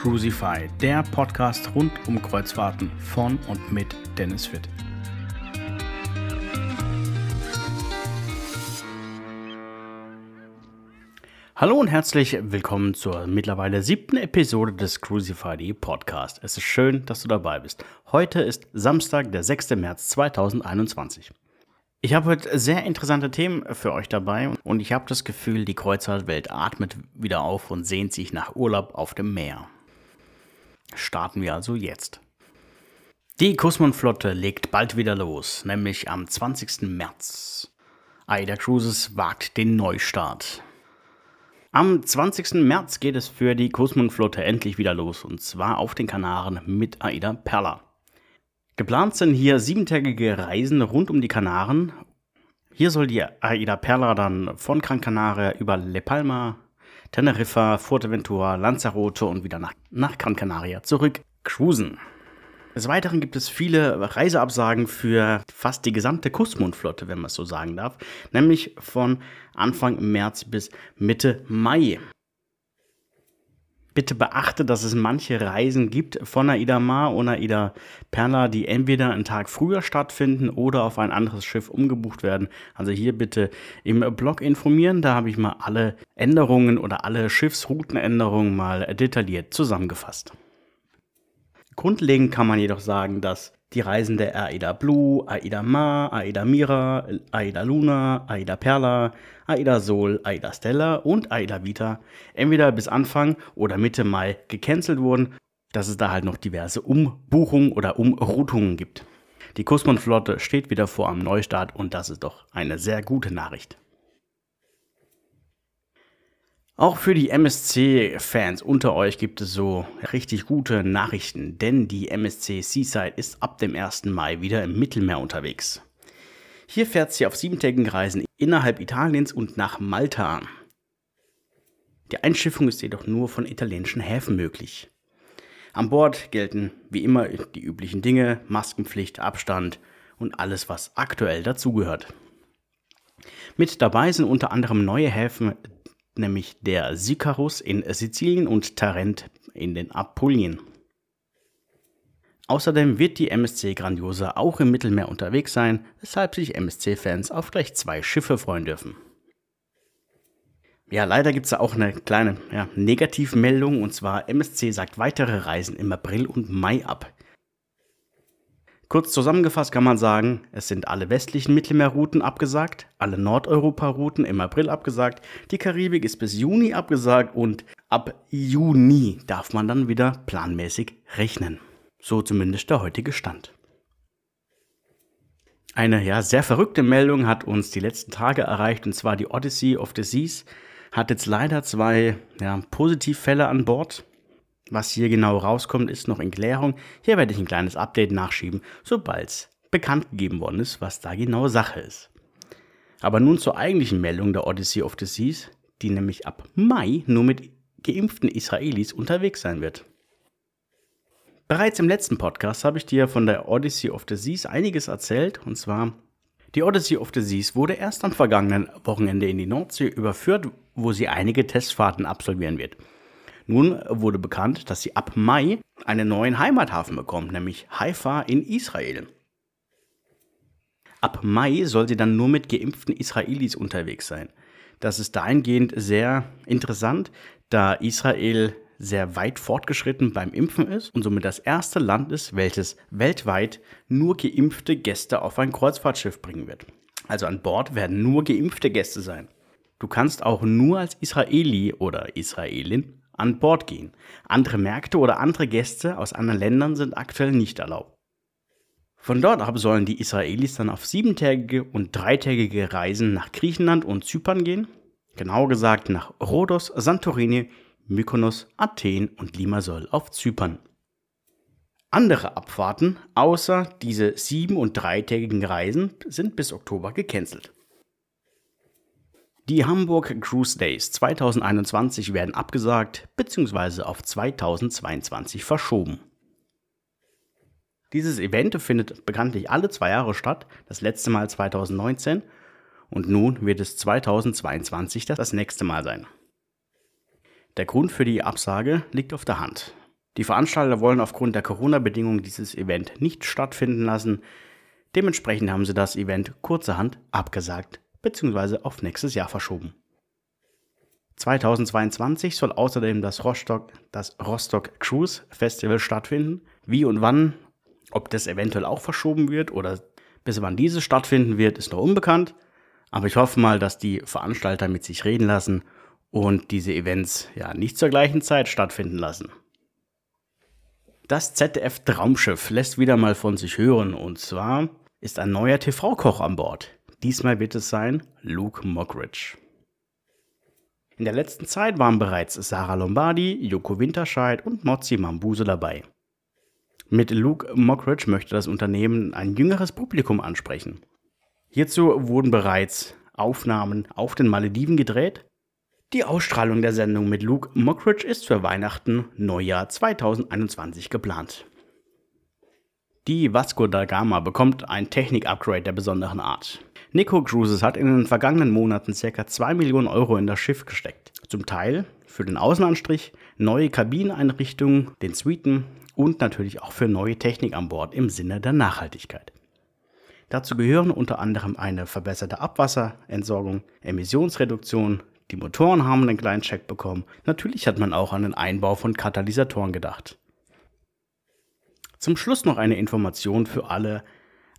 Crucify, der Podcast rund um Kreuzfahrten von und mit Dennis Fitt. Hallo und herzlich willkommen zur mittlerweile siebten Episode des Crucify Podcast. Es ist schön, dass du dabei bist. Heute ist Samstag, der 6. März 2021. Ich habe heute sehr interessante Themen für euch dabei und ich habe das Gefühl, die Kreuzfahrtwelt atmet wieder auf und sehnt sich nach Urlaub auf dem Meer. Starten wir also jetzt. Die Kusmon-Flotte legt bald wieder los, nämlich am 20. März. Aida Cruises wagt den Neustart. Am 20. März geht es für die Kusmon-Flotte endlich wieder los und zwar auf den Kanaren mit Aida Perla. Geplant sind hier siebentägige Reisen rund um die Kanaren. Hier soll die Aida Perla dann von Gran Canaria über Le Palma, Teneriffa, Fuerteventura, Lanzarote und wieder nach, nach Gran Canaria zurück cruisen. Des Weiteren gibt es viele Reiseabsagen für fast die gesamte Kusmundflotte, wenn man es so sagen darf, nämlich von Anfang März bis Mitte Mai. Bitte beachte, dass es manche Reisen gibt von Aida Mar und Aida Perla, die entweder einen Tag früher stattfinden oder auf ein anderes Schiff umgebucht werden. Also hier bitte im Blog informieren. Da habe ich mal alle Änderungen oder alle Schiffsroutenänderungen mal detailliert zusammengefasst. Grundlegend kann man jedoch sagen, dass die Reisen der Aida Blue, Aida Ma, Aida Mira, Aida Luna, Aida Perla, Aida Sol, Aida Stella und Aida Vita entweder bis Anfang oder Mitte Mai gecancelt wurden, dass es da halt noch diverse Umbuchungen oder Umroutungen gibt. Die Kusmon-Flotte steht wieder vor am Neustart und das ist doch eine sehr gute Nachricht. Auch für die MSC-Fans unter euch gibt es so richtig gute Nachrichten, denn die MSC Seaside ist ab dem 1. Mai wieder im Mittelmeer unterwegs. Hier fährt sie auf siebentägigen Reisen innerhalb Italiens und nach Malta. Die Einschiffung ist jedoch nur von italienischen Häfen möglich. An Bord gelten wie immer die üblichen Dinge, Maskenpflicht, Abstand und alles, was aktuell dazugehört. Mit dabei sind unter anderem neue Häfen nämlich der Sicarus in Sizilien und Tarent in den Apulien. Außerdem wird die MSC Grandiosa auch im Mittelmeer unterwegs sein, weshalb sich MSC-Fans auf gleich zwei Schiffe freuen dürfen. Ja, leider gibt es da auch eine kleine ja, Negativmeldung und zwar MSC sagt weitere Reisen im April und Mai ab. Kurz zusammengefasst kann man sagen, es sind alle westlichen Mittelmeerrouten abgesagt, alle Nordeuropa-Routen im April abgesagt, die Karibik ist bis Juni abgesagt und ab Juni darf man dann wieder planmäßig rechnen. So zumindest der heutige Stand. Eine ja sehr verrückte Meldung hat uns die letzten Tage erreicht und zwar die Odyssey of the Seas hat jetzt leider zwei ja, Positivfälle an Bord. Was hier genau rauskommt, ist noch in Klärung. Hier werde ich ein kleines Update nachschieben, sobald es bekannt gegeben worden ist, was da genau Sache ist. Aber nun zur eigentlichen Meldung der Odyssey of the Seas, die nämlich ab Mai nur mit geimpften Israelis unterwegs sein wird. Bereits im letzten Podcast habe ich dir von der Odyssey of the Seas einiges erzählt, und zwar die Odyssey of the Seas wurde erst am vergangenen Wochenende in die Nordsee überführt, wo sie einige Testfahrten absolvieren wird. Nun wurde bekannt, dass sie ab Mai einen neuen Heimathafen bekommt, nämlich Haifa in Israel. Ab Mai soll sie dann nur mit geimpften Israelis unterwegs sein. Das ist dahingehend sehr interessant, da Israel sehr weit fortgeschritten beim Impfen ist und somit das erste Land ist, welches weltweit nur geimpfte Gäste auf ein Kreuzfahrtschiff bringen wird. Also an Bord werden nur geimpfte Gäste sein. Du kannst auch nur als Israeli oder Israelin an Bord gehen. Andere Märkte oder andere Gäste aus anderen Ländern sind aktuell nicht erlaubt. Von dort ab sollen die Israelis dann auf siebentägige und dreitägige Reisen nach Griechenland und Zypern gehen. Genauer gesagt nach Rhodos, Santorini, Mykonos, Athen und Limassol auf Zypern. Andere Abfahrten außer diese sieben- und dreitägigen Reisen sind bis Oktober gecancelt. Die Hamburg Cruise Days 2021 werden abgesagt bzw. auf 2022 verschoben. Dieses Event findet bekanntlich alle zwei Jahre statt, das letzte Mal 2019 und nun wird es 2022 das nächste Mal sein. Der Grund für die Absage liegt auf der Hand. Die Veranstalter wollen aufgrund der Corona-Bedingungen dieses Event nicht stattfinden lassen. Dementsprechend haben sie das Event kurzerhand abgesagt bzw. auf nächstes Jahr verschoben. 2022 soll außerdem das Rostock, das Rostock Cruise Festival stattfinden. Wie und wann, ob das eventuell auch verschoben wird oder bis wann dieses stattfinden wird, ist noch unbekannt. Aber ich hoffe mal, dass die Veranstalter mit sich reden lassen und diese Events ja nicht zur gleichen Zeit stattfinden lassen. Das ZDF Traumschiff lässt wieder mal von sich hören und zwar ist ein neuer TV-Koch an Bord. Diesmal wird es sein Luke Mockridge. In der letzten Zeit waren bereits Sarah Lombardi, Joko Winterscheid und Mozzi Mambuse dabei. Mit Luke Mockridge möchte das Unternehmen ein jüngeres Publikum ansprechen. Hierzu wurden bereits Aufnahmen auf den Malediven gedreht. Die Ausstrahlung der Sendung mit Luke Mockridge ist für Weihnachten Neujahr 2021 geplant. Die Vasco da Gama bekommt ein Technik-Upgrade der besonderen Art. Nico Cruises hat in den vergangenen Monaten ca. 2 Millionen Euro in das Schiff gesteckt. Zum Teil für den Außenanstrich, neue Kabineneinrichtungen, den Suiten und natürlich auch für neue Technik an Bord im Sinne der Nachhaltigkeit. Dazu gehören unter anderem eine verbesserte Abwasserentsorgung, Emissionsreduktion, die Motoren haben einen kleinen Check bekommen. Natürlich hat man auch an den Einbau von Katalysatoren gedacht. Zum Schluss noch eine Information für alle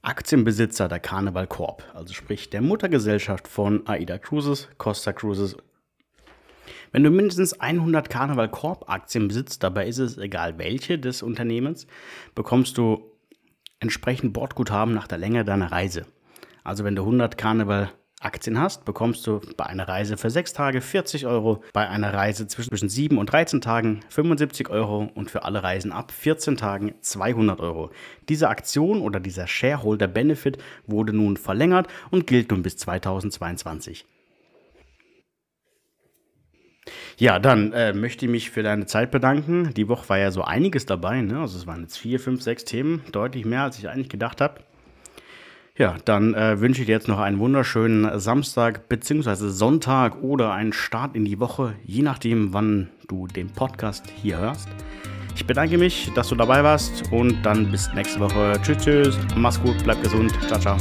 Aktienbesitzer der Carnival Corp, also sprich der Muttergesellschaft von AIDA Cruises, Costa Cruises. Wenn du mindestens 100 Carnival Corp Aktien besitzt, dabei ist es egal welche des Unternehmens, bekommst du entsprechend Bordguthaben nach der Länge deiner Reise. Also wenn du 100 Carnival Aktien hast, bekommst du bei einer Reise für 6 Tage 40 Euro, bei einer Reise zwischen 7 und 13 Tagen 75 Euro und für alle Reisen ab 14 Tagen 200 Euro. Diese Aktion oder dieser Shareholder Benefit wurde nun verlängert und gilt nun bis 2022. Ja, dann äh, möchte ich mich für deine Zeit bedanken. Die Woche war ja so einiges dabei. Ne? Also es waren jetzt vier, fünf, sechs Themen, deutlich mehr, als ich eigentlich gedacht habe. Ja, dann äh, wünsche ich dir jetzt noch einen wunderschönen Samstag bzw. Sonntag oder einen Start in die Woche, je nachdem, wann du den Podcast hier hörst. Ich bedanke mich, dass du dabei warst und dann bis nächste Woche. Tschüss, tschüss, mach's gut, bleib gesund, ciao, ciao.